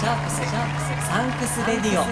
シャークスサンクスレディオ。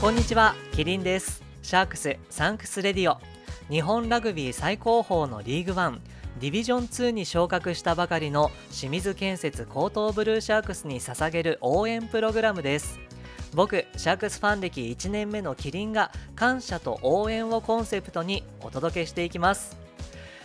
こんにちは。キリンです。シャークスサンクスレディオ。日本ラグビー最高峰のリーグワンディビジョン2に昇格したばかりの清水建設高等ブルーシャークスに捧げる応援プログラムです。僕シャークスファン歴1年目のキリンが感謝と応援をコンセプトにお届けしていきます。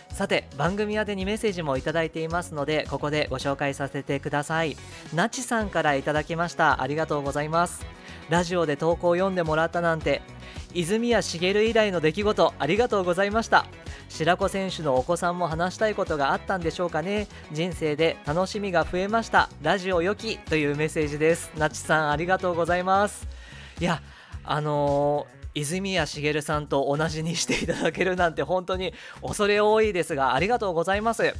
さて番組宛にメッセージもいただいていますのでここでご紹介させてください。なちさんからいただきました。ありがとうございます。ラジオで投稿を読んでもらったなんて泉谷しげる以来の出来事ありがとうございました。白子選手のお子さんも話したいことがあったんでしょうかね。人生で楽しみが増えました。ラジオ良きというメッセージです。なちさんありがとうございます。いやあのー泉谷しげるさんと同じにしていただけるなんて本当に恐れ多いですがありがとうございます。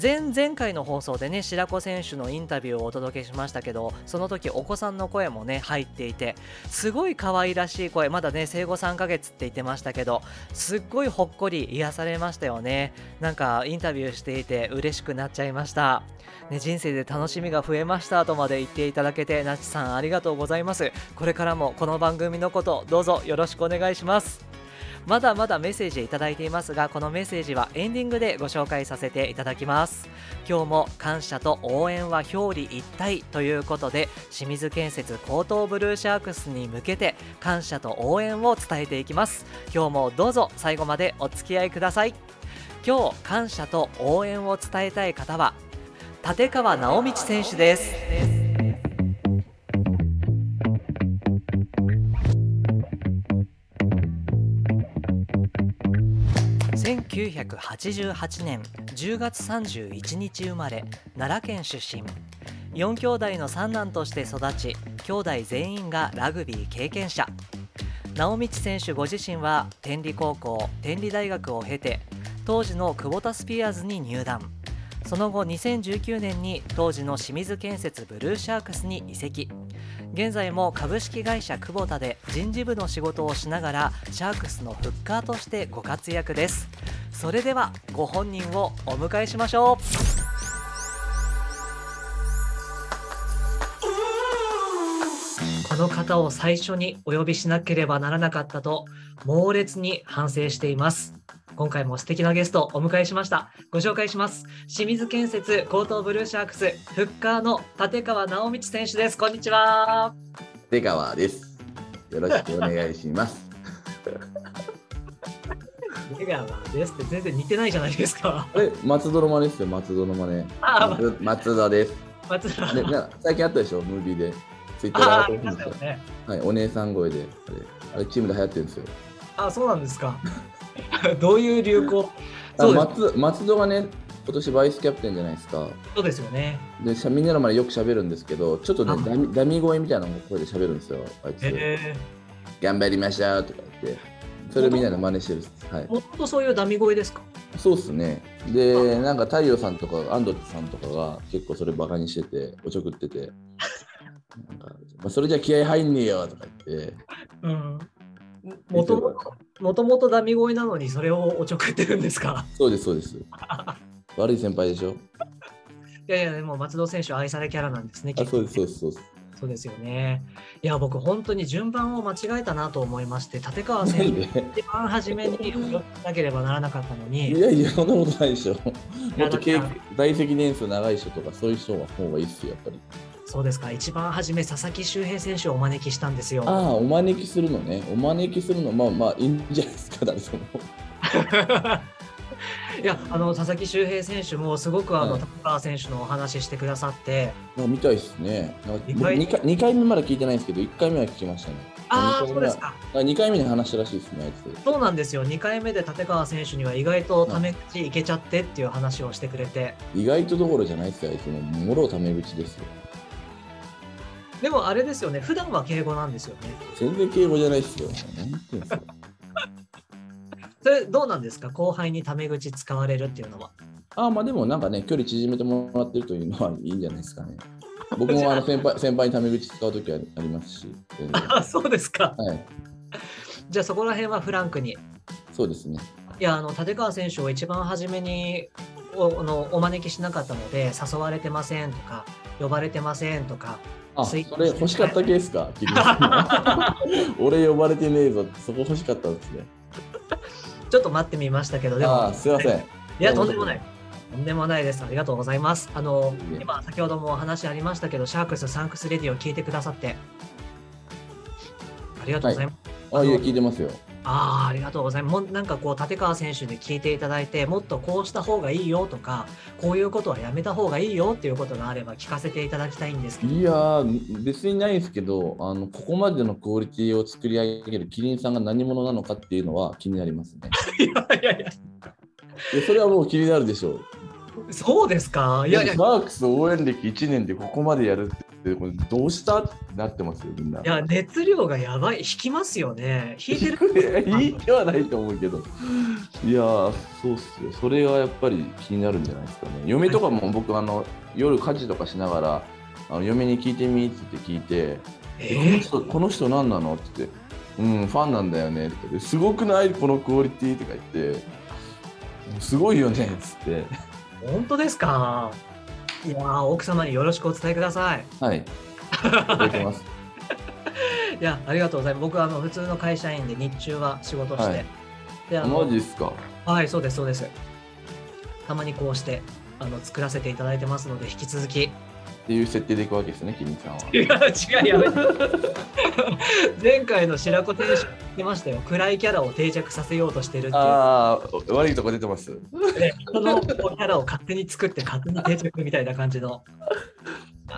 前々回の放送でね白子選手のインタビューをお届けしましたけどその時お子さんの声もね入っていてすごい可愛らしい声まだね生後3ヶ月って言ってましたけどすっごいほっこり癒されましたよね。なんかインタビューしていて嬉しくなっちゃいました。ね、人生で楽しみが増えましたとまで言っていただけてなちさんありがとうございます。これからもこの番組のことどうぞよろしくお願いします。まだまだメッセージいただいていますがこのメッセージはエンディングでご紹介させていただきます。今日も感謝と応援は表裏一体ということで清水建設高等ブルーシャークスに向けて感謝と応援を伝えていきます。今日もどうぞ最後までお付き合いください。今日感謝と応援を伝えたい方は立川直道選手です。1988年10月31日生まれ奈良県出身。4兄弟の三男として育ち兄弟全員がラグビー経験者。直道選手ご自身は天理高校天理大学を経て当時の久保田スピアーズに入団。その後2019年に当時の清水建設ブルーシャークスに移籍。現在も株式会社久保田で人事部の仕事をしながらシャークスのフッカーとしてご活躍です。それではご本人をお迎えしましょう。この方を最初にお呼びしなければならなかったと猛烈に反省しています。今回も素敵なゲストをお迎えしました。ご紹介します。清水建設高等ブルーシャークスフッカーの立川直道選手です。こんにちは。立川です。よろしくお願いします 出川ですって全然似てないじゃないですか。え、松戸の真似ですよ、松戸の真似。あ松松田です。松田。ね、最近あったでしょ、ムービーで。ツイッターで上がってますよ、ね。はい、お姉さん声で、あれ、あれチームで流行ってるんですよ。あ、そうなんですか。どういう流行？あ松松戸がね、今年バイスキャプテンじゃないですか。そうですよね。で、みんなの前でよく喋るんですけど、ちょっとね、ダミダミ声みたいな声で喋るんですよ、あいつ。えー、頑張りましょうとか言って。それをみんなで真似してるはい。もともとそういうダミ声ですか？そうっすね。で、なんか太陽さんとか安藤さんとかが結構それバカにしてて、おちょくってて、なんかまあ、それじゃ気合入んねえよとか言って。うん。もともと、もともとダミ声なのにそれをおちょくってるんですか？そうです、そうです。悪い先輩でしょ？いやいや、でも松戸選手愛されキャラなんですね。あそうです、そうです、そうです。そうですよね。いや、僕、本当に順番を間違えたなと思いまして、立川選手、一番初めに泳なければならなかったのに。いやいや、そんなことないでしょ。もっと在籍年数長い人とか、そういう人の方がいいっすよ、やっぱり。そうですか、一番初め、佐々木周平選手をお招きしたんですよ。ああ、お招きするのね。お招きするの、まあまあ、いいんじゃないですか、誰とも。いやあの佐々木周平選手もすごくあの、はい、高川選手のお話ししてくださって。見たいですね。2回 2, 回2回目まだ聞いてないんですけど、1回目は聞きましたね。ああ、そうですか。2回目に話したらしいですね、そうなんですよ。2回目で立川選手には意外とタメ口いけちゃってっていう話をしてくれて。意外とどころじゃないですよ、あいつも。もろタメ口ですよ。でもあれですよね、普段は敬語なんですよね。全然敬語じゃないですよ。何言ってんすか。それどうなんですか？後輩にタメ口使われるっていうのは。あまあでもなんかね、距離縮めてもらってるというのはいいんじゃないですかね。僕もあの先輩先輩にタメ口使うときはありますし。あそうですか。はい、じゃあそこら辺はフランクに。そうですね。いや、あの立川選手を一番初めにおあのお招きしなかったので、誘われてませんとか、呼ばれてませんとか、あ、それ欲しかったケースか、俺呼ばれてねえぞそこ欲しかったんですね。ちょっと待ってみましたけど、でもすいません。いや、とんでもない。とんでもないです。ありがとうございます。あの今、先ほどもお話ありましたけど、シャークスサンクスレディオを聞いてくださって、ありがとうございます。あ、いえ、聞いてますよ。ああ、ありがとうございます。もうなんかこう、立川選手で聞いていただいて、もっとこうした方がいいよとか、こういうことはやめた方がいいよっていうことがあれば聞かせていただきたいんですけど。いやー、別にないですけど、あのここまでのクオリティを作り上げるキリンさんが何者なのかっていうのは気になりますね。いやいやいや、でそれはもう気になるでしょう。そうですか？いいや、やいや、シャークス応援歴1年でここまでやるって、これどうしたってなってますよ、みんな。いや、熱量がやばい。引きますよね。引いてる。いいではないと思うけど。いやー、そうっすよ。それがやっぱり気になるんじゃないですかね。嫁とかも僕、あの夜家事とかしながら、あの嫁に聞いてみって言って聞いて、えこのえ人この人何なの？って言って、うん、ファンなんだよねってすごくない？このクオリティ？とか言って、すごいよねっつって。ー、本当ですか？いやー、奥様によろしくお伝えください。はい。いただきます。いや、ありがとうございます。僕はあの普通の会社員で日中は仕事して、はいであのマジっすか。はい、そうです、そうです。たまにこうしてあの作らせていただいてますので、引き続き。っていう設定でいくわけですね、キリンさんは。いや、違う、やめて。前回の白子店主言ってましたよ。暗いキャラを定着させようとしてるっていう。ああ、悪いとこ出てます。でそのキャラを勝手に作って勝手に定着みたいな感じの。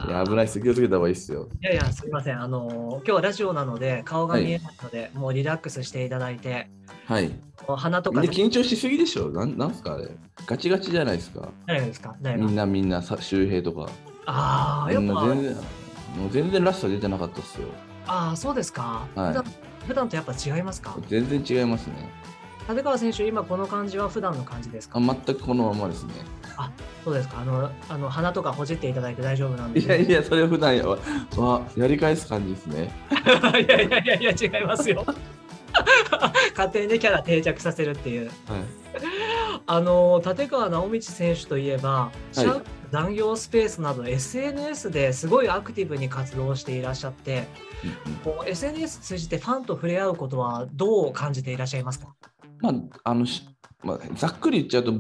いや、危ないっす。気をつけた方がいいっすよ。いやいや、すみません。あの今日はラジオなので顔が見えないので、もうリラックスしていただいて、はい。もう鼻とか緊張しすぎでしょ？なんなんすかあれ。ガチガチじゃないですか？誰がですか？誰がみんなみんなさ周平とか。ああ、やっぱ、全然、もう全然らしさ出てなかったっすよ。ああ、そうですか。はい普段普段とやっぱ違いますか？全然違いますね。立川選手、今この感じは普段の感じですか？あ全くこのままですね。そうですかあのあの鼻とかほじっていただいて大丈夫なんで。いやいや、それは普段やわ。わやり返す感じですね。いやいやいやいや、違いますよ。勝手にね、キャラ定着させるっていう。はい。あの立川直道選手といえば、シャープ残業スペースなど SNS ですごいアクティブに活動していらっしゃって、SNS 通じてファンと触れ合うことはどう感じていらっしゃいますか？まあ、あのし、まあ、ざっくり言っちゃうと、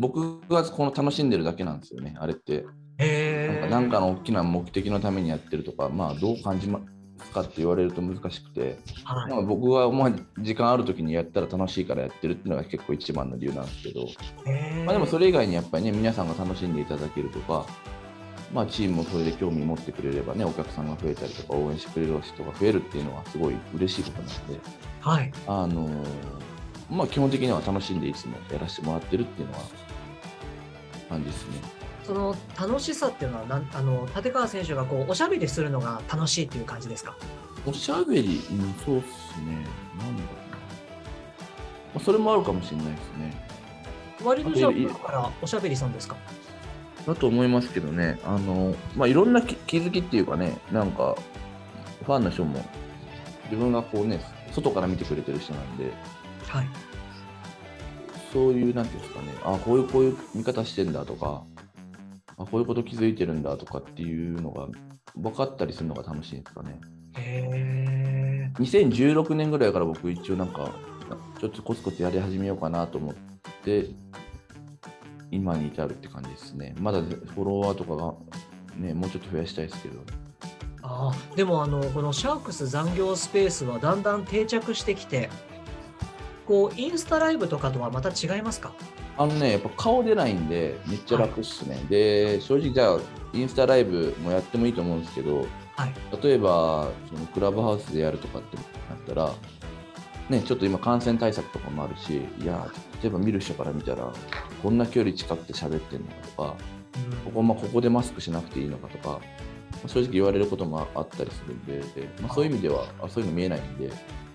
僕がこの楽しんでるだけなんですよね、あれって。なんかなんかの大きな目的のためにやってるとか、まあ、どう感じますかって言われると難しくて、はいまあ、僕はまあ時間ある時にやったら楽しいからやってるっていうのが結構一番の理由なんですけど、まあ、でもそれ以外にやっぱりね、皆さんが楽しんでいただけるとか、まあ、チームもそれで興味持ってくれればね、お客さんが増えたりとか、応援してくれる人が増えるっていうのはすごい嬉しいことなので、はい。あのーまあ、基本的には楽しんでいつもやらせてもらってるっていうのは感じですね。その楽しさっていうのはなんあの立川選手がこうおしゃべりするのが楽しいっていう感じですか？おしゃべり、うん、そうっすね。なんだろうな。まあ、それもあるかもしれないですね。割とじゃあからおしゃべりさんですか？だと思いますけどね、あの、まあ、いろんな気気づきっていうかね、なんか、ファンの人も、自分がこうね、外から見てくれてる人なんで、はい。そういう、なんていうんですかね、あこういう、こういう見方してんだとか、あこういうこと気づいてるんだとかっていうのが分かったりするのが楽しいですかね。へ2016年ぐらいから僕一応なんか、ちょっとコツコツやり始めようかなと思って、今に至るって感じですね。まだフォロワーとかがね、もうちょっと増やしたいですけど。あーでもあのこのシャークス残業スペースはだんだん定着してきてこうインスタライブとかとはまた違いますか？あのね、やっぱ顔出ないんで、めっちゃ楽っすね。で、正直じゃあ、インスタライブもやってもいいと思うんですけど、はい。例えば、そのクラブハウスでやるとかってなったら、ね、ちょっと今感染対策とかもあるし、いや、例えば見る人から見たら、こんな距離近くて喋ってんのかとか、ここ,、まあ、ここでマスクしなくていいのかとか、まあ正直言われることもあったりするんで、まあ、そういう意味ではあそういうの見えないんで、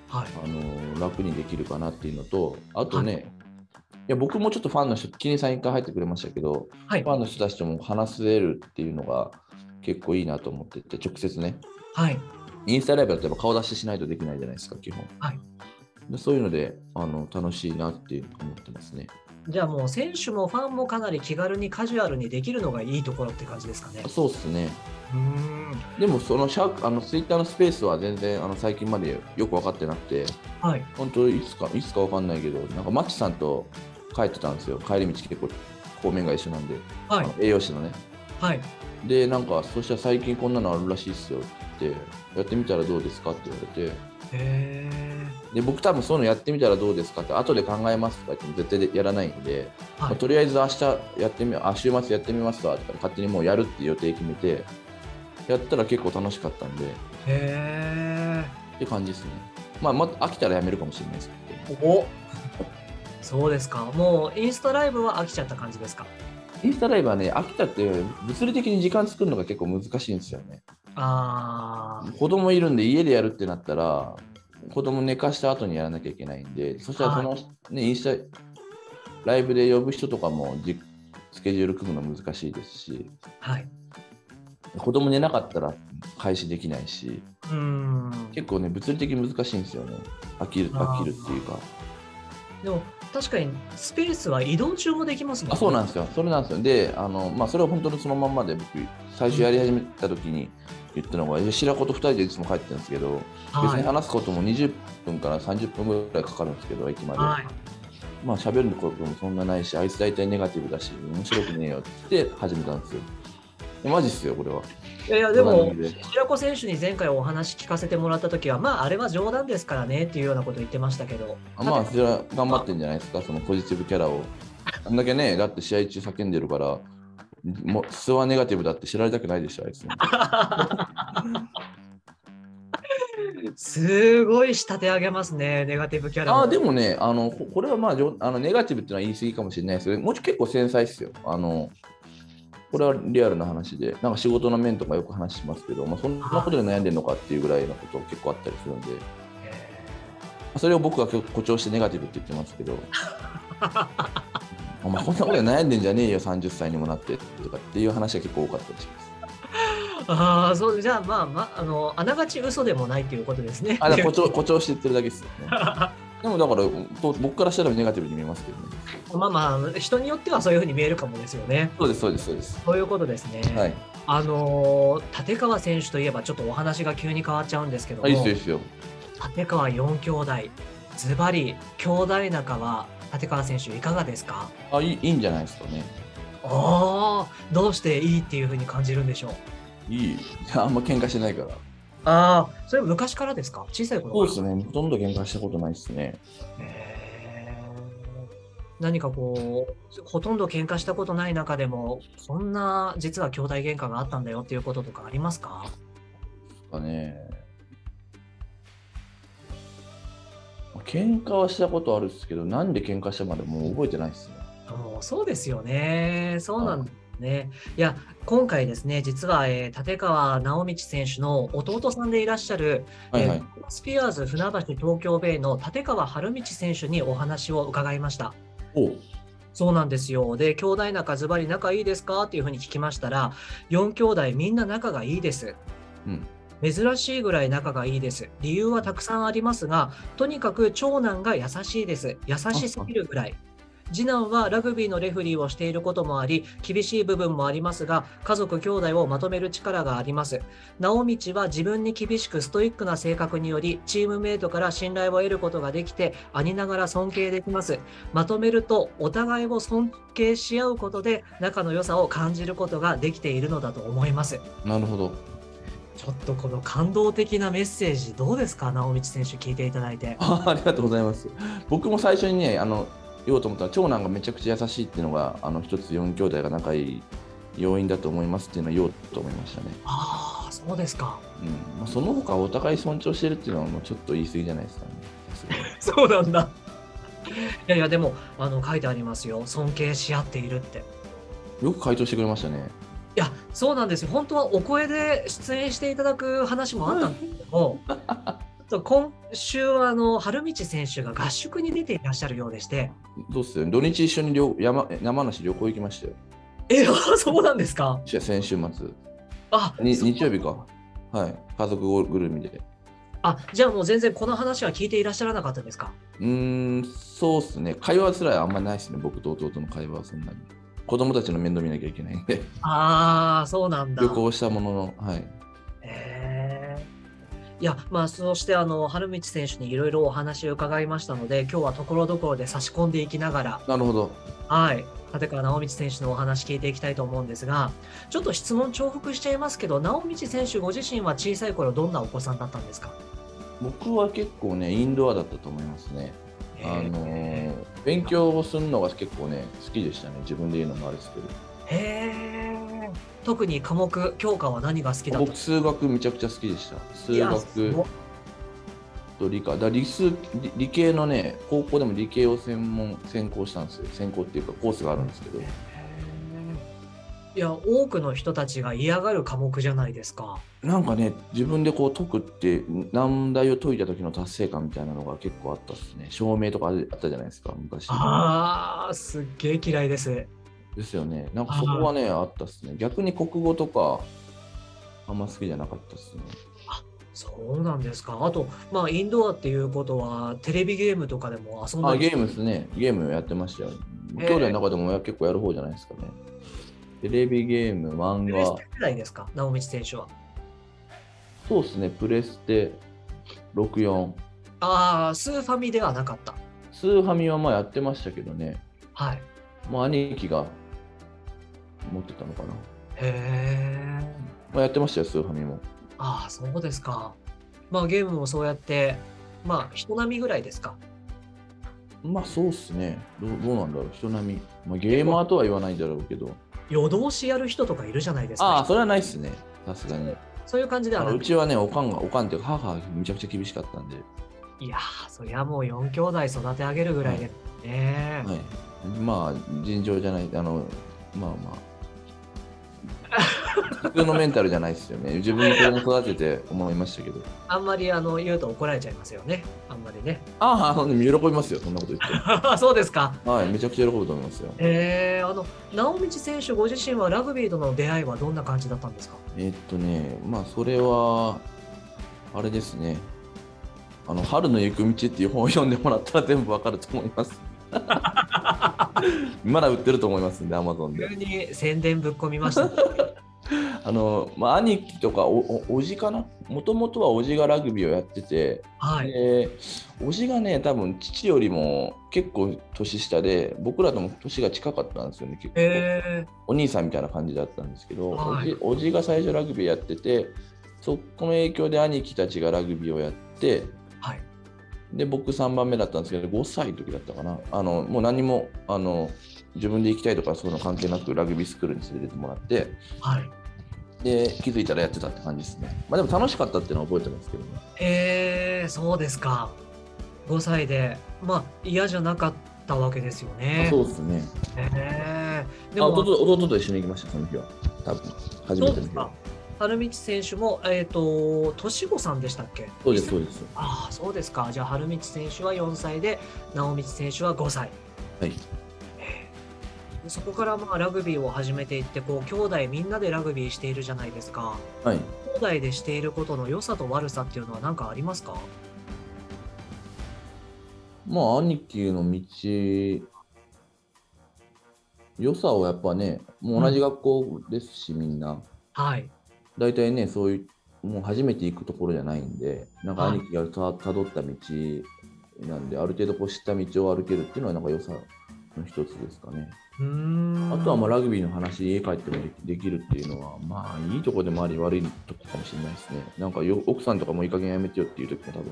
はい。あの楽にできるかなっていうのと、あとね、い、や僕もちょっとファンの人、キリンさん一回入ってくれましたけど、はいフ。ァンの人たちとも話せるっていうのが結構いいなと思ってて、直接ね、はい。インスタライブだとやっぱ顔出ししないとできないじゃないですか、基本。はいでそういうのであの楽しいなって思ってますね。じゃあもう選手もファンもかなり気軽にカジュアルにできるのがいいところって感じですかね。そうっすね。うーん。でもそのシャあのツイッターのスペースは全然あの最近までよく分かってなくて、はい。本当いつかいつか分かんないけど、なんかマッチさんと帰ってたんですよ。帰り道結構方面が一緒なんで、はい。栄養士のね。はい。で、なんか、そしたら最近こんなのあるらしいっすよって言って、やってみたらどうですかって言われて、へで、僕多分そういうのやってみたらどうですかって、後で考えますとか言っても絶対やらないんで、ー。はい。まあとりあえず明日やってみ、あ、週末やってみますわとか、勝手にもうやるっていう予定決めて、やったら結構楽しかったんで、っへて感じですね。まあ、ま飽きたらやめるかもしれないですけど、ー。おそうですか。もうインスタライブは飽きちゃった感じですか？インスタライブはね、飽きたって物理的に時間作るのが結構難しいんですよね。あ子供いるんで家でやるってなったら、子供寝かした後にやらなきゃいけないんで、そしたらその、ね、インスタライブで呼ぶ人とかもじスケジュール組むの難しいですし、あ。はい。子供寝なかったら開始できないし、うーん。結構ね、物理的に難しいんですよね。飽きる飽きるっていうか。でも確かにスペースは移動中もできますもんあそうなんですよ。それなんですよ。で、あのまあ、それは本当にそのまんまで、僕、最初やり始めた時に言ったのが、いや白子と2人でいつも帰ってるんですけど、別はい。に話すことも20分から30分ぐらいかかるんですけど、駅まで。はい。まあ喋ることもそんなないし、あいつ大体ネガティブだし、面白くねえよって始めたんですよ。マジっすよ、これは。いやいやでも同じで白子選手に前回お話聞かせてもらった時はまああれは冗談ですからねっていうようなこと言ってましたけど。あまあ、それは頑張ってんじゃないですか、そのポジティブキャラを。あんだけね、だって試合中叫んでるから、もう素はネガティブだって知られたくないでしょ、あいつも。すごい仕立て上げますね、ネガティブキャラああ、でもね、あのここれはまあじょあの、ネガティブっていうのは言い過ぎかもしれないですけど、もうちょ結構繊細っすよ。あのこれはリアルな話で、なんか仕事の面とかよく話しますけど、まあ、そんなことで悩んでるのかっていうぐらいのこと結構あったりするんで、それを僕は今日誇張してネガティブって言ってますけど、お前こんなことで悩んでんじゃねえよ、30歳にもなってとかっていう話が結構多かったりします。ああ、そうじゃあまあまあ、あの、あながち嘘でもないということですね。あ誇張 誇張して言ってるだけですよね。でもだから、と僕からしたらネガティブに見えますけどね。まあまあ、人によってはそういうふうに見えるかもですよね。そうです、そうです、そうです。そういうことですね。はい。あのー立川選手といえばちょっとお話が急に変わっちゃうんですけども、あいいっすよ。立川4兄弟、ズバリ兄弟仲は立川選手いかがですか？あいいいいんじゃないですかね。ああ、どうしていいっていうふうに感じるんでしょう？いい。いやあんま喧嘩してないから。ああ、それ昔からですか？小さい頃そうですね。ほとんど喧嘩したことないですね。へー何かこう、ほとんど喧嘩したことない中でも、こんな実は兄弟喧嘩があったんだよっていうこととかありますか？かね。喧嘩はしたことあるんですけど、なんで喧嘩したまでもう覚えてないですね。もうそうですよね。そうなんね。いや、今回ですね、実は、えー立川直道選手の弟さんでいらっしゃる、はいはい。えースピアーズ船橋東京ベイの立川春道選手にお話を伺いました。そうなんですよ。で、兄弟仲ズバリ仲いいですか？っていうふうに聞きましたら、4兄弟みんな仲がいいです。うん。珍しいぐらい仲がいいです。理由はたくさんありますが、とにかく長男が優しいです。優しすぎるぐらい。次男はラグビーのレフリーをしていることもあり、厳しい部分もありますが、家族兄弟をまとめる力があります。直道は自分に厳しくストイックな性格により、チームメイトから信頼を得ることができて、兄ながら尊敬できます。まとめると、お互いを尊敬し合うことで、仲の良さを感じることができているのだと思います。なるほど。ちょっとこの感動的なメッセージ、どうですか、直道選手、聞いていただいて。あ ありがとうございます。僕も最初にね、あの言おうと思ったら、長男がめちゃくちゃ優しいっていうのが、あの一つ4兄弟が仲いい要因だと思いますっていうのを言おうと思いましたね。ああ、そうですか。うんまあ、その他お互い尊重してるっていうのはもうちょっと言い過ぎじゃないですかね。そうなんだ。いやいや、でも、あの書いてありますよ。尊敬し合っているって。よく回答してくれましたね。いや、そうなんですよ。本当はお声で出演していただく話もあったんですけども、そう今週はあの春道選手が合宿に出ていらっしゃるようでして、どうっすよ土日一緒に旅山山梨旅行行きましたよ。え、あそうなんですか？先週末。あ、日曜日か。はい。家族ぐるみで。あ、じゃあもう全然この話は聞いていらっしゃらなかったんですか？うーん、そうっすね。会話すらあんまないですね。僕と弟の会話はそんなに。子供たちの面倒見なきゃいけないんで。ああ、そうなんだ。旅行したものの、はい。いや、まあ、そして、あの、春道選手にいろいろお話を伺いましたので、今日はところどころで差し込んでいきながら、なるほど。はい、立川直道選手のお話聞いていきたいと思うんですが、ちょっと質問重複しちゃいますけど、直道選手ご自身は小さい頃どんなお子さんだったんですか？僕は結構ね、インドアだったと思いますね。あのへー勉強をするのが結構ね、好きでしたね。自分で言うのもあれですけど。え。特に科目、教科は何が好きだった？ん僕、数学めちゃくちゃ好きでした。か数学いと理科。だ理数理理系のね、高校でも理系を専門、専攻したんですよ。専攻っていうかコースがあるんですけど。いや、多くの人たちが嫌がる科目じゃないですか。なんかね、自分でこう解くって、難題を解いた時の達成感みたいなのが結構あったっすね。証明とかあったじゃないですか、昔。ああ、すっげえ嫌いです。ですよね。なんかそこはね、あったっすね。逆に国語とか、あんま好きじゃなかったっすね。そうなんですか。あと、まあ、インドアっていうことは、テレビゲームとかでも遊んだあ、りゲームですね。ゲームやってましたよ。えー兄弟の中でも結構やる方じゃないですかね。テレビゲーム、漫画プレステ、世代ですか、直道選手は。そうですね、プレステ64。ああ、スーファミではなかった。スーファミはまあやってましたけどね。はい。まあ兄貴が持ってたのかな。へえ。まあ、やってましたよ、スーファミも。ああ、そうですか。まあ、ゲームもそうやって、まあ、人並みぐらいですか。まあそうっすね。どうどうなんだろう、人並み。まあ、ゲーマーとは言わないだろうけど。夜通しやる人とかいるじゃないですか。ああ、それはないっすね。さすがに。そういう感じではなくうちはね、おかんが、おかんっていうか、母がめちゃくちゃ厳しかったんで。いやー、そりゃもう4兄弟育て上げるぐらいでね。はい。まあ、尋常じゃない、あの、まあまあ。普通のメンタルじゃないですよね。自分で子供育てて思いましたけど。あんまりあの言うと怒られちゃいますよね。あんまりね。ああ、喜びますよ、そんなこと言って。そうですか。はい、めちゃくちゃ喜ぶと思いますよ。えー、あの直道選手ご自身はラグビーとの出会いはどんな感じだったんですか？えっとね、まあ、それは、あれですね。あの、春の行く道っていう本を読んでもらったら全部わかると思います。まだ売ってると思いますんで、アマゾンで。急に宣伝ぶっ込みました、あの、まあ、兄貴とかおお、おじかな？もともとはおじがラグビーをやってて、はい。で、おじがね、多分父よりも結構年下で、僕らとも年が近かったんですよね、結構。えお兄さんみたいな感じだったんですけど、はいおじが最初ラグビーやってて、そこの影響で兄貴たちがラグビーをやって、ー、はい。で、僕3番目だったんですけど、5歳の時だったかな。あの、もう何も、あの、自分で行きたいとかそういうの関係なくラグビースクールに連れてってもらって、はい。で、気づいたらやってたって感じですね。まあでも楽しかったっていうのは覚えてますけどね。えー、そうですか。5歳で、まあ嫌じゃなかったわけですよね。あそうですね。えー、であも、弟弟と一緒に行きました、その日は。多分、初めての日はそうですか。。春道選手も、えっ、と、年子さんでしたっけ？そうです、そうです。ああ、そうですか。じゃあ、春道選手は4歳で、直道選手は5歳。はい。えーそこからまあラグビーを始めていって、こう、兄弟みんなでラグビーしているじゃないですか。はい。兄弟でしていることの良さと悪さっていうのは何かありますか？まあ、兄貴の道、良さをやっぱね、もう同じ学校ですし、みんな。はい。大体ね、そういう、もう初めて行くところじゃないんで、なんかはい兄貴がたたどった道なんで、ある程度こう知った道を歩けるっていうのは、なんか良さの一つですかね。うーん。あとはまあラグビーの話、家帰ってもできるっていうのは、まあいいとこでもあり、悪いとこかもしれないですね。なんかよ奥さんとかもいい加減やめてよっていう時も多分、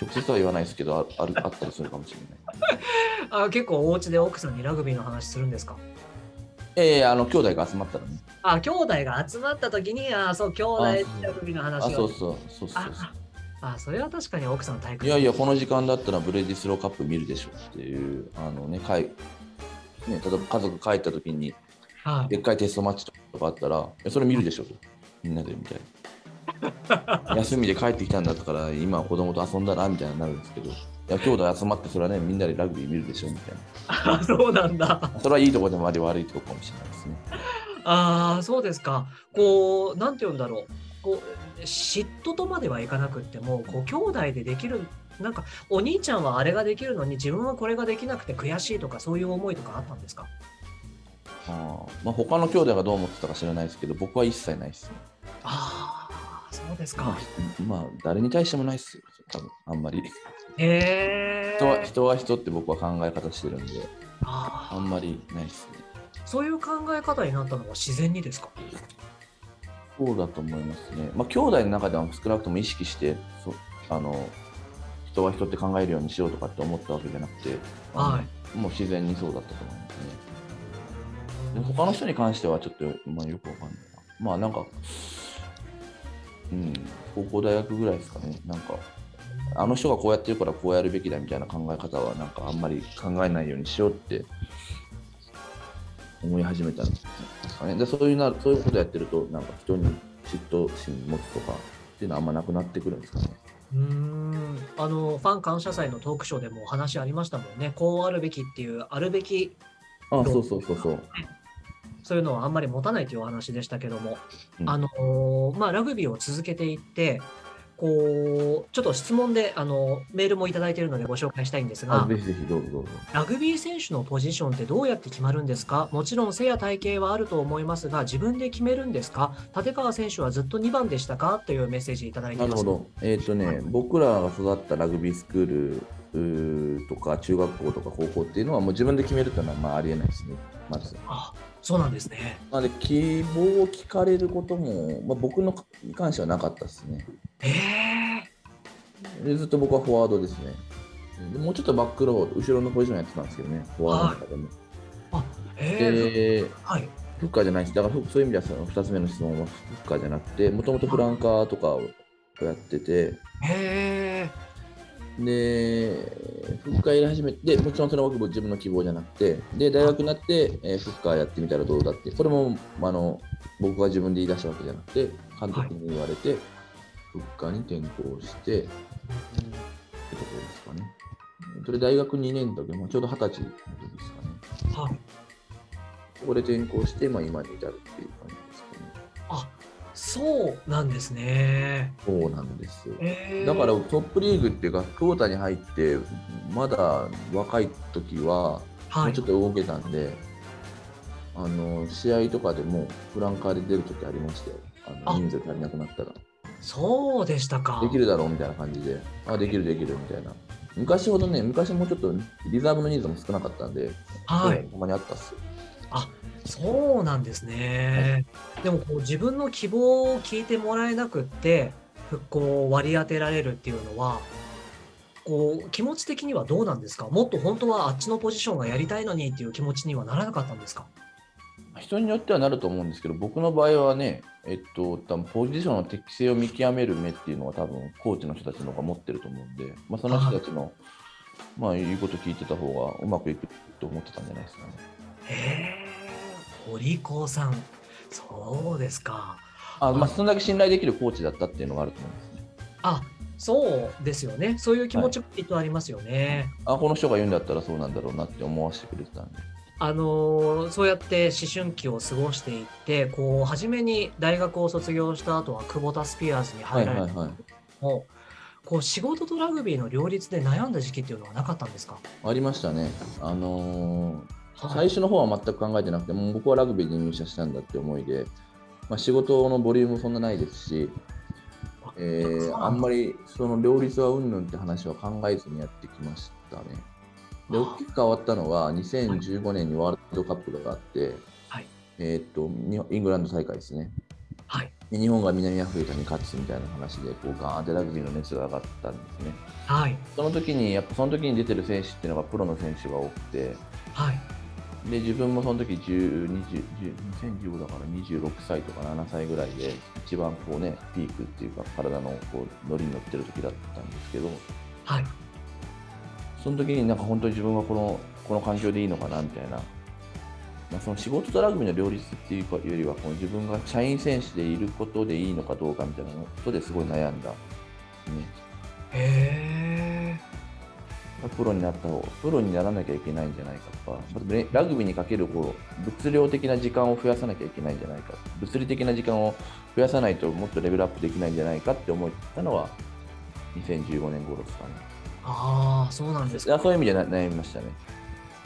直接は言わないですけど、ああるあったりするかもしれない。あ結構お家で奥さんにラグビーの話するんですか？ええあの、兄弟が集まったらね。あ、兄弟が集まった時に、あそう、兄弟でラグビーのあ、話を。そうそう、そうそうそう。ああ、それは確かに奥さん体育いやいや、この時間だったらブレディスローカップ見るでしょっていう、あのね、かいね例えば家族帰った時に、はい。でっかいテストマッチとかあったら、それ見るでしょ？と、みんなでみたい 休みで帰ってきたんだったから今は子供と遊んだなみたいになるんですけどいや兄弟集まってそれはねみんなでラグビー見るでしょみたいあ そうなんだ。なそれはいいとこでもあり悪いとこかもしれないですねああ、そうですか。こう、なんて言うんだろう。こう、嫉妬とまではいかなくっても、こう、兄弟でできる、なんか、お兄ちゃんはあれができるのに、自分はこれができなくて悔しいとか、そういう思いとかあったんですか？あーまあ他の兄弟がどう思ってたか知らないですけど僕は一切ないですねああ、そうですまか。あ、まあ誰に対してもないですよ多分あんまりへえ。人は人は人って僕は考え方してるんであんまりないですねそういう考え方になったのは自然にですか？そうだと思いますね。まあ、兄弟の中では少なくとも意識して、そあの人は人って考えるようにしようとかって思ったわけじゃなくて、はもう自然にそうだったと思いますね。で他の人に関してはちょっと、まあ、よくわかんないな。まあなんか、うん、高校大学ぐらいですかね。なんか、あの人がこうやってるからこうやるべきだみたいな考え方は、なんかあんまり考えないようにしようって思い始めたんですかね。でそういうなそういうことやってると、なんか人に嫉妬心持つとかっていうのはあんまなくなってくるんですかね。うーんあのファン感謝祭のトークショーでもお話ありましたもんね。こうあるべきっていう、あるべき、あそうそうそうそう。そういうのはあんまり持たないというお話でしたけども、うんあのまあ、ラグビーを続けていって、こうちょっと質問であのメールもいただいているのでご紹介したいんですがあぜ、ひぜひどうぞどうぞ。ラグビー選手のポジションってどうやって決まるんですか？もちろん背や体型はあると思いますが、自分で決めるんですか？立川選手はずっと2番でしたか？というメッセージいただいています。なるほど。えっ、とね、僕らが育ったラグビースクールとか中学校とか高校っていうのはもう自分で決めるっていうのはまあありえないですね。まず。あそうなんですね。なので希望を聞かれることも、まあ、僕のに関してはなかったですね。へえでずっと僕はフォワードですね。でもうちょっとバックロー、後ろのポジションやってたんですけどね、フォワードの中でも。へえで、はい。フッカーじゃないし、だからそういう意味ではその2つ目の質問はフッカーじゃなくて、もともとフランカーとかをやってて、へえで、フッカーやり始めて、もちろんそれは僕自分の希望じゃなくて、で、大学になって、えーフッカーやってみたらどうだって、これもあの僕が自分で言い出したわけじゃなくて、監督に言われて、フッカーに転校して、ってところですかね。それ大学2年の時、まあ、ちょうど二十歳の時ですかね。はい。ここで転校して、まあ、今に至るっていう感じですかね。あそうなんですね。そうなんですえだからトップリーグっていうか、クォーターに入って、まだ若い時は、もはいうちょっと動けたんで、あの試合とかでもフランカーで出る時ありましたよ。ああの人数足りなくなったら。そうでしたか。できるだろうみたいな感じで、あ、できるできるみたいな。昔ほどね、昔もちょっとリザーブの人数も少なかったんで、はい。たまにあったっすよ。そうなんですね。でもこう自分の希望を聞いてもらえなくって復興を割り当てられるっていうのはこう気持ち的にはどうなんですか？もっと本当はあっちのポジションがやりたいのにっていう気持ちにはならなかったんですか？人によってはなると思うんですけど、僕の場合はね、えっと、多分ポジションの適性を見極める目っていうのは多分コーチの人たちの方が持ってると思うんで、まあ、その人たちの、まあ、言うこと聞いてた方がうまくいくと思ってたんじゃないですかね。へえ堀子さんそうですかあまあ、そんだけ信頼できるコーチだったっていうのがあると思いますね。あそうですよねそういう気持ちもきっとありますよね、あ、この人が言うんだったらそうなんだろうなって思わせてくれてたんで。あのーそうやって思春期を過ごしていってこう初めに大学を卒業した後は久保田スピアーズにはい入られたこう仕事とラグビーの両立で悩んだ時期っていうのはなかったんですか、ありましたね。あのーはい最初の方は全く考えてなくて、もう僕はラグビーで入社したんだって思いで、まあ、仕事のボリュームそんなないですし、えーあんまりその両立はうんぬんって話は考えずにやってきましたね。で、大きく変わったのは、2015年にワールドカップがあって、はい。えーっと、にイングランド大会ですね。はい。で日本が南アフリカに勝つみたいな話で、こうガーンってラグビーの熱が上がったんですね。はい。その時に、やっぱその時に出てる選手っていうのがプロの選手が多くて、はい。で自分もその時10 20 10 2015だから26歳とか7歳ぐらいで一番こうねピークっていうか体のこう乗りに乗ってる時だったんですけどはいその時になんか本当に自分はこのこの環境でいいのかなみたいな。まあ、その仕事とラグビーの両立っていうよりはこの自分が社員選手でいることでいいのかどうかみたいなことですごい悩んだ、ね、へえプロになった方プロにならなきゃいけないんじゃないかとかラグビーにかけるこう物量的な時間を増やさなきゃいけないんじゃないか物理的な時間を増やさないともっとレベルアップできないんじゃないかって思ったのは2015年頃ですかねああそうなんですか。そういう意味で悩みましたね。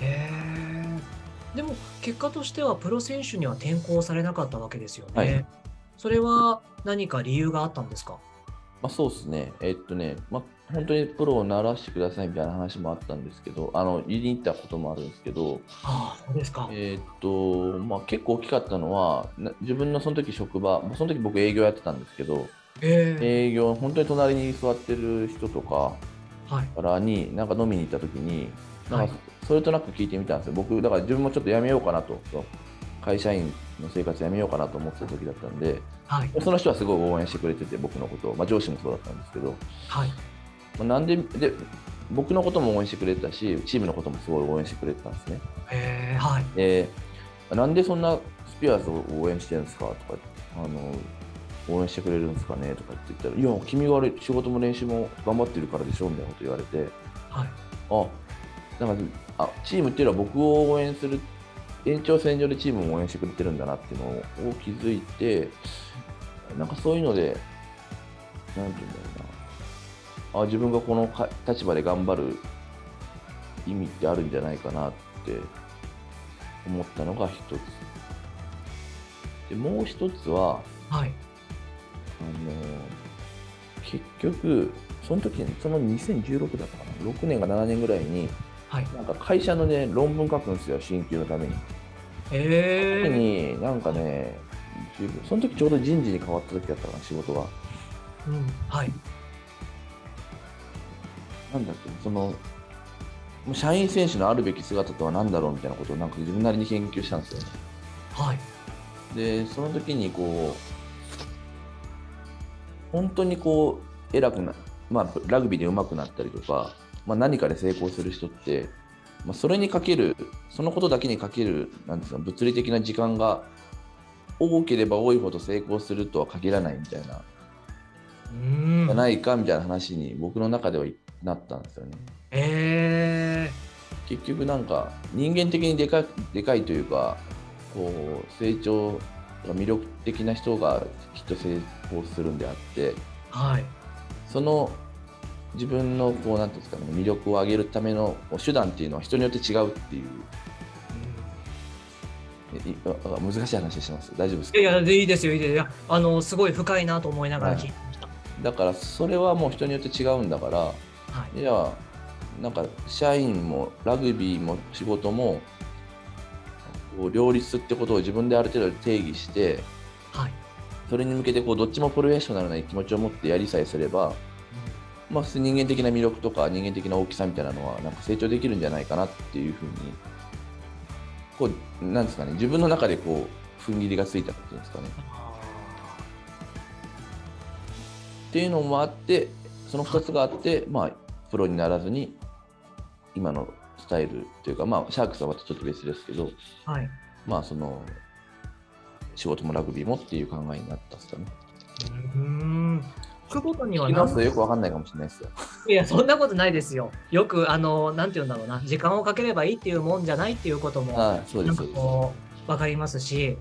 へえでも結果としてはプロ選手には転向されなかったわけですよね、はい、それは何か理由があったんですか？まあ、そうですね、えっとね、まあ、本当にプロを習わせてくださいみたいな話もあったんですけど、あの言いに行ったこともあるんですけど、あそうですか、えっとまあ、結構大きかったのは、自分のその時職場、その時僕営業やってたんですけど、えー、営業、本当に隣に座ってる人とかからに、なんか飲みに行った時に、なんかそれとなく聞いてみたんですよ、僕、だから自分もちょっとやめようかなと。会社員の生活やめようかなと思ってた時だったんで、はい、その人はすごい応援してくれてて、僕のことを、まあ、上司もそうだったんですけど、はい。まあ、なんでで僕のことも応援してくれてたし、チームのこともすごい応援してくれてたんですね。へはい、でなんでそんなスピアーズを応援してるんですかとかあの応援してくれるんですかねとかって言ったら、いや、君が仕事も練習も頑張ってるからでしょみたいなこと言われて、はい、あなんかあチームっていうのは僕を応援する延長線上でチームを応援してくれてるんだなっていうのを気づいて、なんかそういうので、なんていうんだろうな、あ自分がこの立場で頑張る意味ってあるんじゃないかなって思ったのが一つ。でもう一つは、はい、あの結局、その時に、その2016だったかな、6年か7年ぐらいに、はい、なんか会社のね、論文書くんですよ、進級のために。へえー。に、なんかね、その時ちょうど人事に変わった時だったかな、仕事が。うん、はい。なんだっけ、その、社員選手のあるべき姿とは何だろうみたいなことをなんか自分なりに研究したんですよね。はい。で、その時にこう、本当にこう、偉くな、まあ、ラグビーで上手くなったりとか、まあ、何かで成功する人って、まあ、それにかけるそのことだけにかけるなんですか物理的な時間が多ければ多いほど成功するとは限らないみたいなじゃないかみたいな話に僕の中ではなったんですよね。えー、結局なんか人間的にでかでかいというかこう成長が魅力的な人がきっと成功するんであって、はい、その自分のこうなんていうんですかね魅力を上げるための手段っていうのは人によって違うっていう。うん、難しい話してます。大丈夫ですか？いやいいですよいいですよ。あのすごい深いなと思いながら聞いてました、はい、だからそれはもう人によって違うんだから、はい、いやなんか社員もラグビーも仕事もこう両立ってことを自分である程度定義して、はい、それに向けてこうどっちもプロフェッショナルな気持ちを持ってやりさえすればまあ、人間的な魅力とか人間的な大きさみたいなのはなんか成長できるんじゃないかなっていうふうにこうなんですかね自分の中でこう踏ん切りがついたっていうんですかね。っていうのもあってその2つがあって、まあ、プロにならずに今のスタイルというか、まあ、シャークスはまたちょっと別ですけど、はい、まあその仕事もラグビーもっていう考えになったっすかね。うん。くことには聞きます？とよくわかんないかもしれないですよ。いや、そんなことないですよ。よく、あの、なんて言うんだろうな、時間をかければいいっていうもんじゃないっていうことも、はい、そうですわかりますし、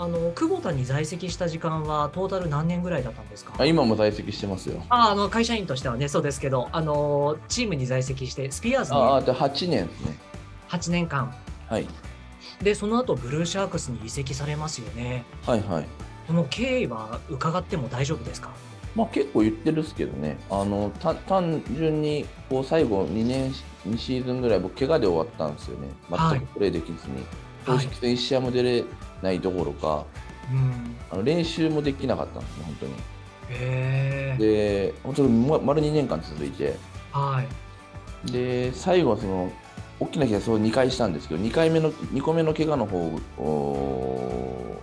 あの久保田に在籍した時間はトータル何年ぐらいだったんですか？あ今も在籍してますよ。ああの会社員としてはねそうですけどあのチームに在籍してスピアーズにああ8年ですね。8年間。はいでその後ブルーシャークスに移籍されますよね。はいはい。この経緯は伺っても大丈夫ですか？まあ、結構言ってるっすけどね、あの単純にこう最後2年、2シーズンぐらい、僕、怪我で終わったんですよね、全くプレーできずに、公式戦1試合も出れないどころか、あの練習もできなかったんですね、本当に。へで、本当に丸2年間続いて、はい、で最後はその、大きな怪我そう2回したんですけど、2回目の、2個目の怪我の方を、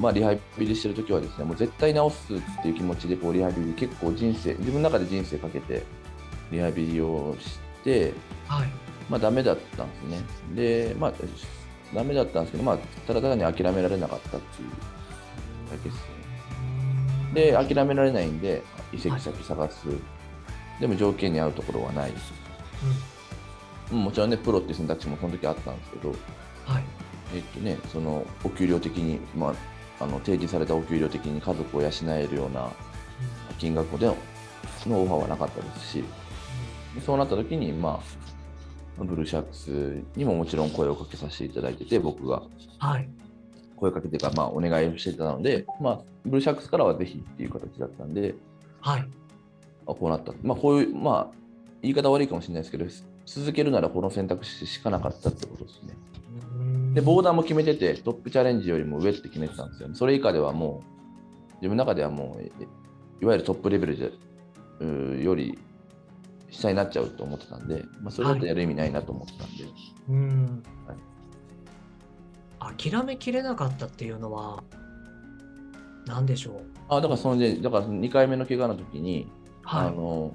まあ、リハビリしてるときはですね、もう絶対治すっていう気持ちでこうリハビリ結構人生、自分の中で人生かけてリハビリをして、はい、まあダメだったんですね。で、まあ、ダメだったんですけど、まあ、ただ単に諦められなかったっていうだけですね。で、諦められないんで、移籍先探す。でも条件に合うところはない。もちろんね、プロっていう選択肢もその時あったんですけど、はい。えっとね、そのお給料的に、まあ、あの提示されたお給料的に家族を養えるような金額でののオファーはなかったですし、でそうなった時に、まあ、ブルーシャークスにももちろん声をかけさせていただいてて、僕がはい。声かけてか、まあ、お願いをしてたので、まあ、ブルーシャークスからはぜひっていう形だったんで、はい。あこうなった。まあ、こういう、まあ、言い方悪いかもしれないですけど、続けるならこの選択肢しかなかったってことですね。で、ボーダーも決めてて、トップチャレンジよりも上って決めてたんですよ、ね。それ以下ではもう、自分の中ではもう、えいわゆるトップレベルより下になっちゃうと思ってたんで、まあ、それだとやる意味ないなと思ってたんで、うん。諦めきれなかったっていうのは、何でしょう？あだからそので、だから2回目の怪我の時に、あはい。の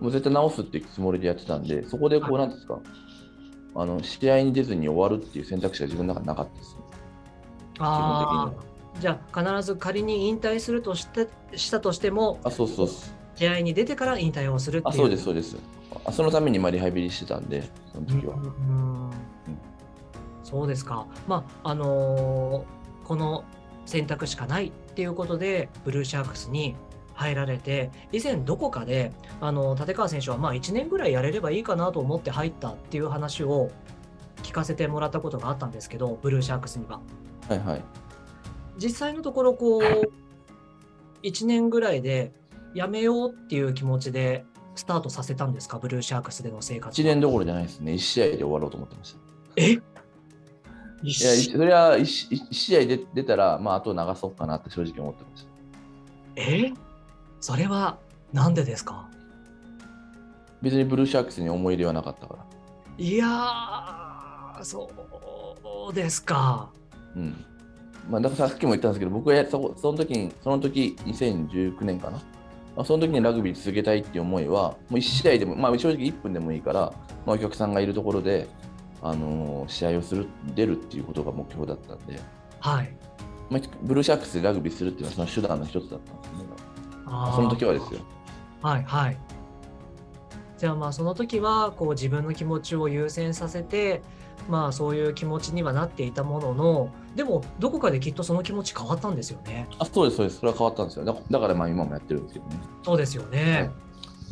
もう絶対治すっていうつもりでやってたんで、そこでこう、はいなんですか、あの試合に出ずに終わるっていう選択肢が自分の中になかったですね。あ。じゃあ必ず仮に引退するとしてしたとしてもあ、そうそう。試合に出てから引退をするっていう。あ、そうです、そうです。あそのためにまあリハビリしてたんで、その時は。うんそうですか。まああのーこの選択しかないっていうことでブルーシャークスに入られて以前どこかであの立川選手はまあ1年ぐらいやれればいいかなと思って入ったっていう話を聞かせてもらったことがあったんですけどブルーシャークスには。はいはい。実際のところこう1年ぐらいでやめようっていう気持ちでスタートさせたんですか？ブルーシャークスでの生活1年どころじゃないですね。1試合で終わろうと思ってました。え？いや、いそれは 1, 試合で出たら、まあ、あと流そうかなって正直思ってました。え？それはなんでですか？別にブルーシャークスに思い入れはなかったから。いやーそうですかうん。まあ、だからさっきも言ったんですけど、僕はやそこその時に、その時2019年かな？まあ、その時にラグビー続けたいっていう思いは、もう1試合でも、まあ、正直1分でもいいから、まあ、お客さんがいるところで、あのー試合をする、出るっていうことが目標だったんで、はいまあ、ブルーシャークスでラグビーするっていうのはその手段の一つだったんですね。その時はですよ。はいはいじゃあまあその時はこう自分の気持ちを優先させてまあそういう気持ちにはなっていたもののでもどこかできっとその気持ち変わったんですよねあ、そうです、そうです。それは変わったんですよ。だだからまあ今もやってるんですけどね。そうですよね、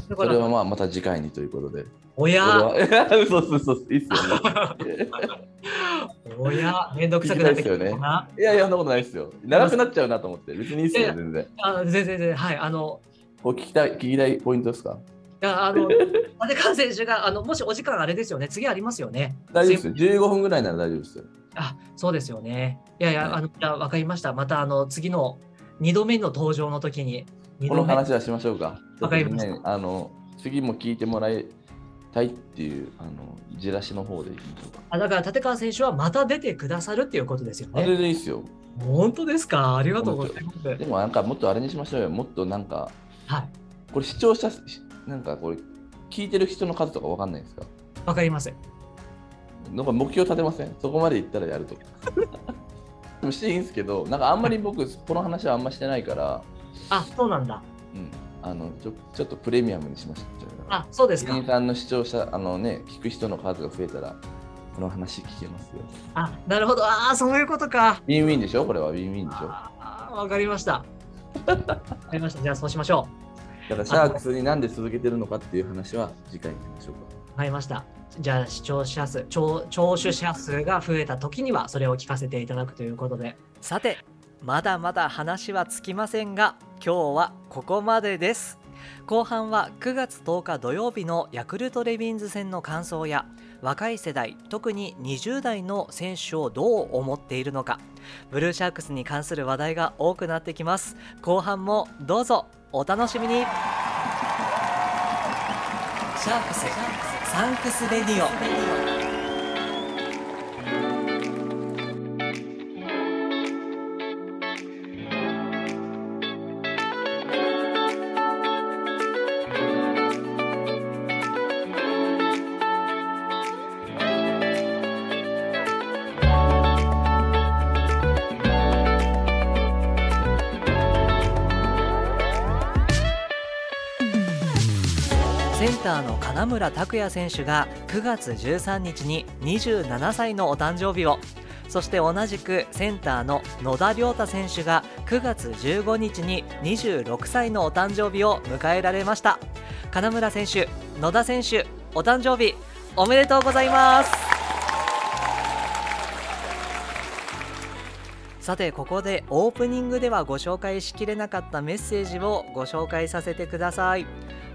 だからそれはまあまた次回にということで。おやそうそうそう、いいっすよね。おやめんどくさくなってきたな、いやいや、そんなことないですよ。長くなっちゃうなと思って。別にいいっすよ、全然。あ全然全然はいあのこう聞きたい、聞きたいポイントですか？いやあの 立川選手があのもしお時間あれですよね次ありますよね大丈夫ですよ。15分ぐらいなら大丈夫ですよ。あそうですよね。いやいや、はいあのじゃあ分かりました。またあの次の2度目の登場の時に、二この話はしましょうか。わかりましたあの次も聞いてもらいたいっていう、あの、じらしの方でいきましょうか。あだから立川選手はまた出てくださるっていうことですよあれね。でいいっすよ。本当ですか？ありがとうございます。でもなんかもっとあれにしましょうよ。もっとなんか、はい、これ視聴者、しなんかこれ、聞いてる人の数とかわかんないですか？わかります。なんか目標立てません？そこまでいったらやると。でもしていいんですけど、なんかあんまり僕、この話はあんましてないから、あそうなんだ。うん、あのちょちょっとプレミアムにしました。あそうですか。さんの視聴者、あのね、聞く人の数が増えたら、この話聞けますよ。あなるほど。あそういうことか。ウィンウィンでしょ？これはウィンウィンでしょ？あわかりました。わかりました。じゃあそうしましょだからシャークスになんで続けてるのかっていう話は次回にしましょうか。う。わかりました。じゃあ視聴者数、聴聴取者数が増えた時にはそれを聞かせていただくということで。さてまだまだ話はつきませんが今日はここまでです。後半は9月10日土曜日のヤクルトレビンズ戦の感想や若い世代特に20代の選手をどう思っているのか。ブルーシャークスに関する話題が多くなってきます。後半もどうぞお楽しみに。シャークスサンクスレディオ。ターの金村拓哉選手が9月13日に27歳のお誕生日を。そして同じくセンターの野田亮太選手が9月15日に26歳のお誕生日を迎えられました。金村選手野田選手お誕生日おめでとうございます。さてここでオープニングではご紹介しきれなかったメッセージをご紹介させてください。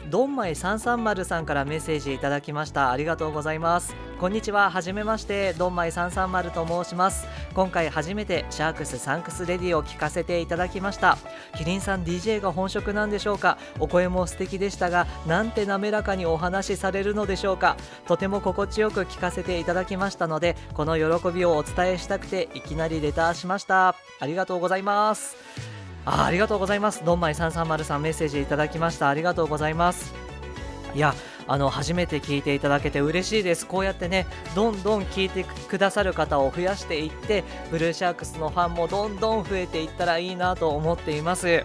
ドンマイ330さんからメッセージいただきました。ありがとうございます。こんにちは。はじめまして。ドンマイ330と申します。今回初めてシャークスサンクスレディオを聞かせていただきました。キリンさん DJ が本職なんでしょうか？お声も素敵でしたがなんて滑らかにお話しされるのでしょうか？とても心地よく聞かせていただきましたのでこの喜びをお伝えしたくていきなりレターしました。ありがとうございます。あありがとうございます。ドンマイ330さんメッセージいただきました。ありがとうございます。いやあの初めて聞いていただけて嬉しいです。こうやってねどんどん聞いてくださる方を増やしていってブルーシャークスのファンもどんどん増えていったらいいなと思っています。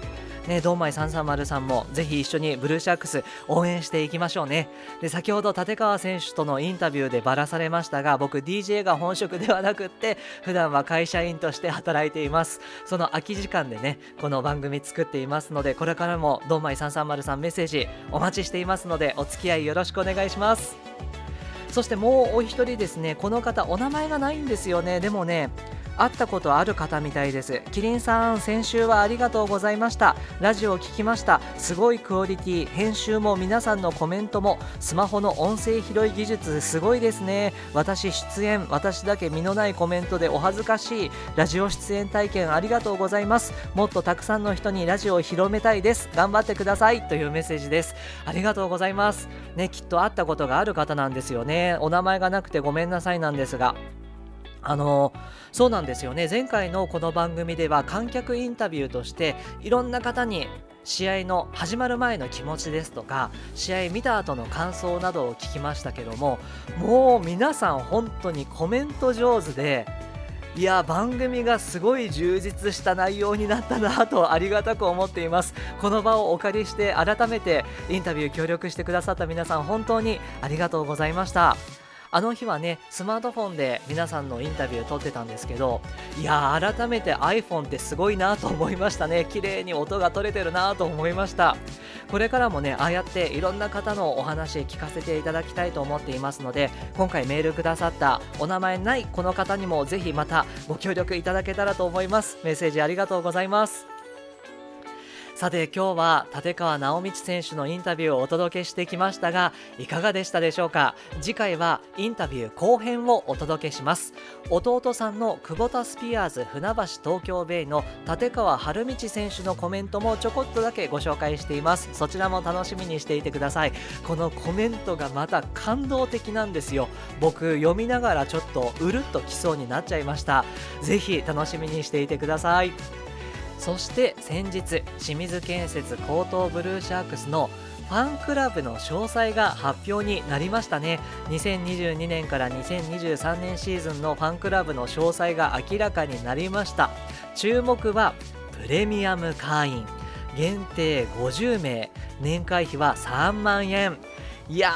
ね、ドンマイ330さんもぜひ一緒にブルーシャークス応援していきましょうね。で先ほど立川選手とのインタビューでばらされましたが僕 DJ が本職ではなくって普段は会社員として働いています。その空き時間でねこの番組作っていますのでこれからもドンマイ330さんメッセージお待ちしていますのでお付き合いよろしくお願いします。そしてもうお一人ですねこの方お名前がないんですよね。でもね会ったことある方みたいです。キリンさん先週はありがとうございました。ラジオを聞きました。すごいクオリティ編集も皆さんのコメントもスマホの音声拾い技術すごいですね。私出演私だけ身のないコメントでお恥ずかしい。ラジオ出演体験ありがとうございます。もっとたくさんの人にラジオを広めたいです。頑張ってください。というメッセージです。ありがとうございます。ねきっと会ったことがある方なんですよね。お名前がなくてごめんなさいなんですが。あのそうなんですよね。前回のこの番組では観客インタビューとしていろんな方に試合の始まる前の気持ちですとか試合見た後の感想などを聞きましたけどももう皆さん本当にコメント上手でいや番組がすごい充実した内容になったなとありがたく思っています。この場をお借りして改めてインタビュー協力してくださった皆さん本当にありがとうございました。あの日はねスマートフォンで皆さんのインタビュー撮ってたんですけどいやー改めて iPhone ってすごいなと思いましたね。綺麗に音が取れてるなと思いました。これからもねああやっていろんな方のお話聞かせていただきたいと思っていますので今回メールくださったお名前ないこの方にもぜひまたご協力いただけたらと思います。メッセージありがとうございます。さて今日は立川直道選手のインタビューをお届けしてきましたがいかがでしたでしょうか？次回はインタビュー後編をお届けします。弟さんの久保田スピアーズ船橋東京ベイの立川春道選手のコメントもちょこっとだけご紹介しています。そちらも楽しみにしていてください。このコメントがまた感動的なんですよ。僕読みながらちょっとうるっときそうになっちゃいました。ぜひ楽しみにしていてください。そして先日清水建設高等ブルーシャークスのファンクラブの詳細が発表になりましたね。2022年から2023年シーズンのファンクラブの詳細が明らかになりました。注目はプレミアム会員。限定50名。年会費は3万円。いや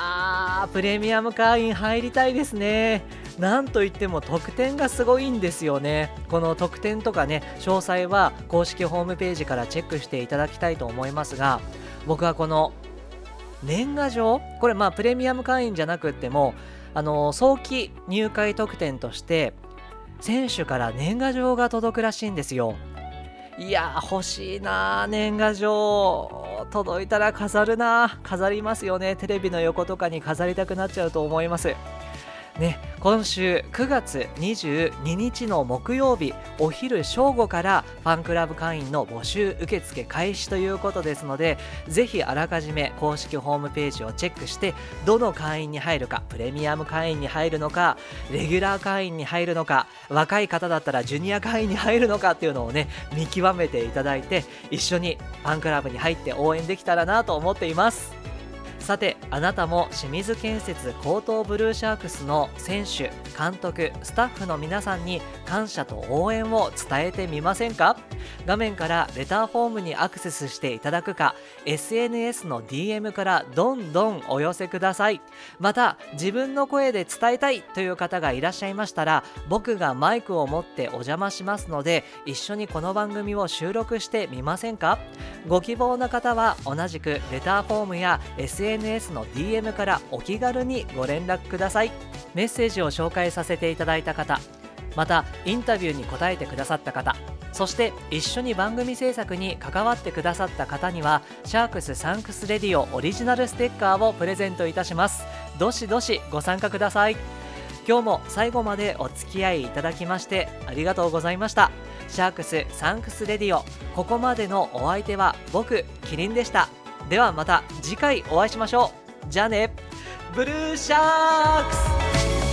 ープレミアム会員入りたいですね。なんといっても特典がすごいんですよね。この特典とかね詳細は公式ホームページからチェックしていただきたいと思いますが僕はこの年賀状これまあプレミアム会員じゃなくってもあの早期入会特典として選手から年賀状が届くらしいんですよ。いや欲しいな年賀状。届いたら飾るな。飾りますよね。テレビの横とかに飾りたくなっちゃうと思います。ね、今週9月22日の木曜日お昼正午からファンクラブ会員の募集受付開始ということですのでぜひあらかじめ公式ホームページをチェックしてどの会員に入るかプレミアム会員に入るのかレギュラー会員に入るのか若い方だったらジュニア会員に入るのかっていうのをね見極めていただいて一緒にファンクラブに入って応援できたらなと思っています。さてあなたも清水建設高等ブルーシャークスの選手監督スタッフの皆さんに感謝と応援を伝えてみませんか？画面からレターフォームにアクセスしていただくか SNS の DM からどんどんお寄せください。また自分の声で伝えたいという方がいらっしゃいましたら僕がマイクを持ってお邪魔しますので一緒にこの番組を収録してみませんか？ご希望の方は同じくレターフォームや SNS SNS の DM からお気軽にご連絡ください。メッセージを紹介させていただいた方またインタビューに答えてくださった方そして一緒に番組制作に関わってくださった方にはシャークスサンクスレディオオリジナルステッカーをプレゼントいたします。どしどしご参加ください。今日も最後までお付き合いいただきましてありがとうございました。シャークスサンクスレディオここまでのお相手は僕キリンでした。ではまた次回お会いしましょう。じゃあね。ブルーシャークス。